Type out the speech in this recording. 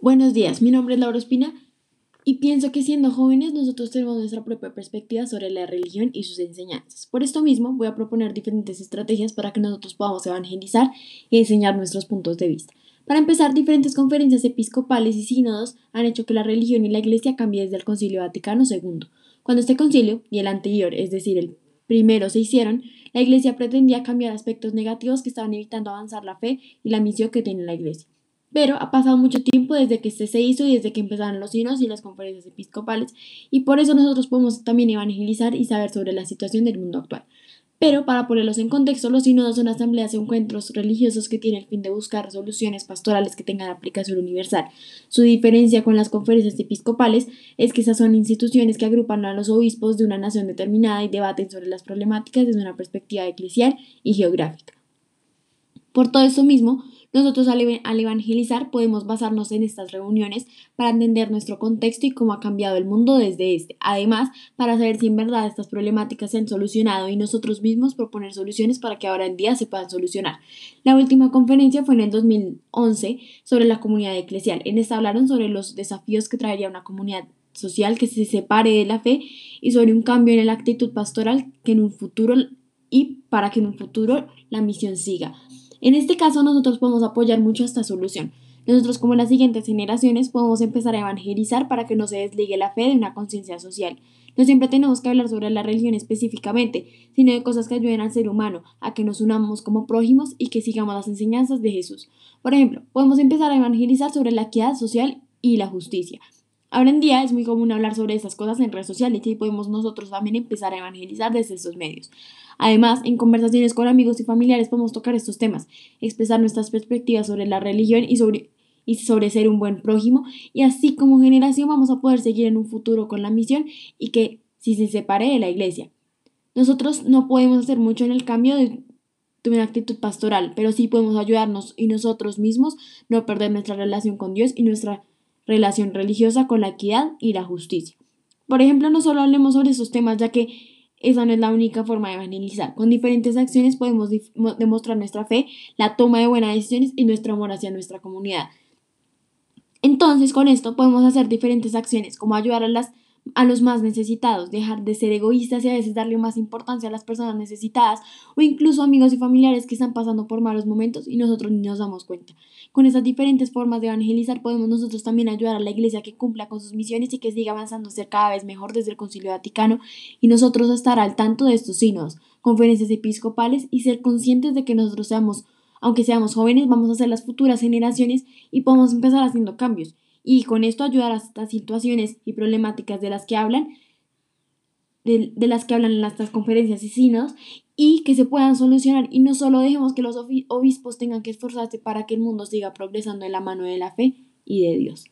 Buenos días, mi nombre es Laura Espina y pienso que siendo jóvenes nosotros tenemos nuestra propia perspectiva sobre la religión y sus enseñanzas. Por esto mismo voy a proponer diferentes estrategias para que nosotros podamos evangelizar y enseñar nuestros puntos de vista. Para empezar, diferentes conferencias episcopales y sínodos han hecho que la religión y la iglesia cambie desde el Concilio Vaticano II. Cuando este concilio y el anterior, es decir, el primero, se hicieron, la iglesia pretendía cambiar aspectos negativos que estaban evitando avanzar la fe y la misión que tiene la iglesia. Pero ha pasado mucho tiempo desde que este se hizo y desde que empezaron los sinos y las conferencias episcopales, y por eso nosotros podemos también evangelizar y saber sobre la situación del mundo actual. Pero para ponerlos en contexto, los sínodos son asambleas o encuentros religiosos que tienen el fin de buscar soluciones pastorales que tengan aplicación universal. Su diferencia con las conferencias episcopales es que esas son instituciones que agrupan a los obispos de una nación determinada y debaten sobre las problemáticas desde una perspectiva eclesial y geográfica. Por todo eso mismo, nosotros al, evangelizar podemos basarnos en estas reuniones para entender nuestro contexto y cómo ha cambiado el mundo desde este. Además, para saber si en verdad estas problemáticas se han solucionado y nosotros mismos proponer soluciones para que ahora en día se puedan solucionar. La última conferencia fue en el 2011 sobre la comunidad eclesial. En esta hablaron sobre los desafíos que traería una comunidad social que se separe de la fe y sobre un cambio en la actitud pastoral que en un futuro y para que en un futuro la misión siga. En este caso nosotros podemos apoyar mucho esta solución. Nosotros como las siguientes generaciones podemos empezar a evangelizar para que no se desligue la fe de una conciencia social. No siempre tenemos que hablar sobre la religión específicamente, sino de cosas que ayuden al ser humano a que nos unamos como prójimos y que sigamos las enseñanzas de Jesús. Por ejemplo, podemos empezar a evangelizar sobre la equidad social y la justicia. Ahora en día es muy común hablar sobre estas cosas en redes sociales y podemos nosotros también empezar a evangelizar desde estos medios. Además, en conversaciones con amigos y familiares podemos tocar estos temas, expresar nuestras perspectivas sobre la religión y sobre, y sobre ser un buen prójimo y así como generación vamos a poder seguir en un futuro con la misión y que si se separe de la iglesia. Nosotros no podemos hacer mucho en el cambio de, de una actitud pastoral, pero sí podemos ayudarnos y nosotros mismos no perder nuestra relación con Dios y nuestra relación religiosa con la equidad y la justicia. Por ejemplo, no solo hablemos sobre esos temas, ya que esa no es la única forma de evangelizar. Con diferentes acciones podemos demostrar nuestra fe, la toma de buenas decisiones y nuestro amor hacia nuestra comunidad. Entonces, con esto podemos hacer diferentes acciones, como ayudar a las a los más necesitados, dejar de ser egoístas y a veces darle más importancia a las personas necesitadas o incluso amigos y familiares que están pasando por malos momentos y nosotros ni nos damos cuenta. Con esas diferentes formas de evangelizar podemos nosotros también ayudar a la iglesia que cumpla con sus misiones y que siga avanzando a ser cada vez mejor desde el Concilio Vaticano y nosotros estar al tanto de estos signos, conferencias episcopales y ser conscientes de que nosotros seamos, aunque seamos jóvenes, vamos a ser las futuras generaciones y podemos empezar haciendo cambios y con esto ayudar a estas situaciones y problemáticas de las que hablan, de, las que hablan en estas conferencias y sínodos y que se puedan solucionar y no solo dejemos que los obispos tengan que esforzarse para que el mundo siga progresando en la mano de la fe y de Dios.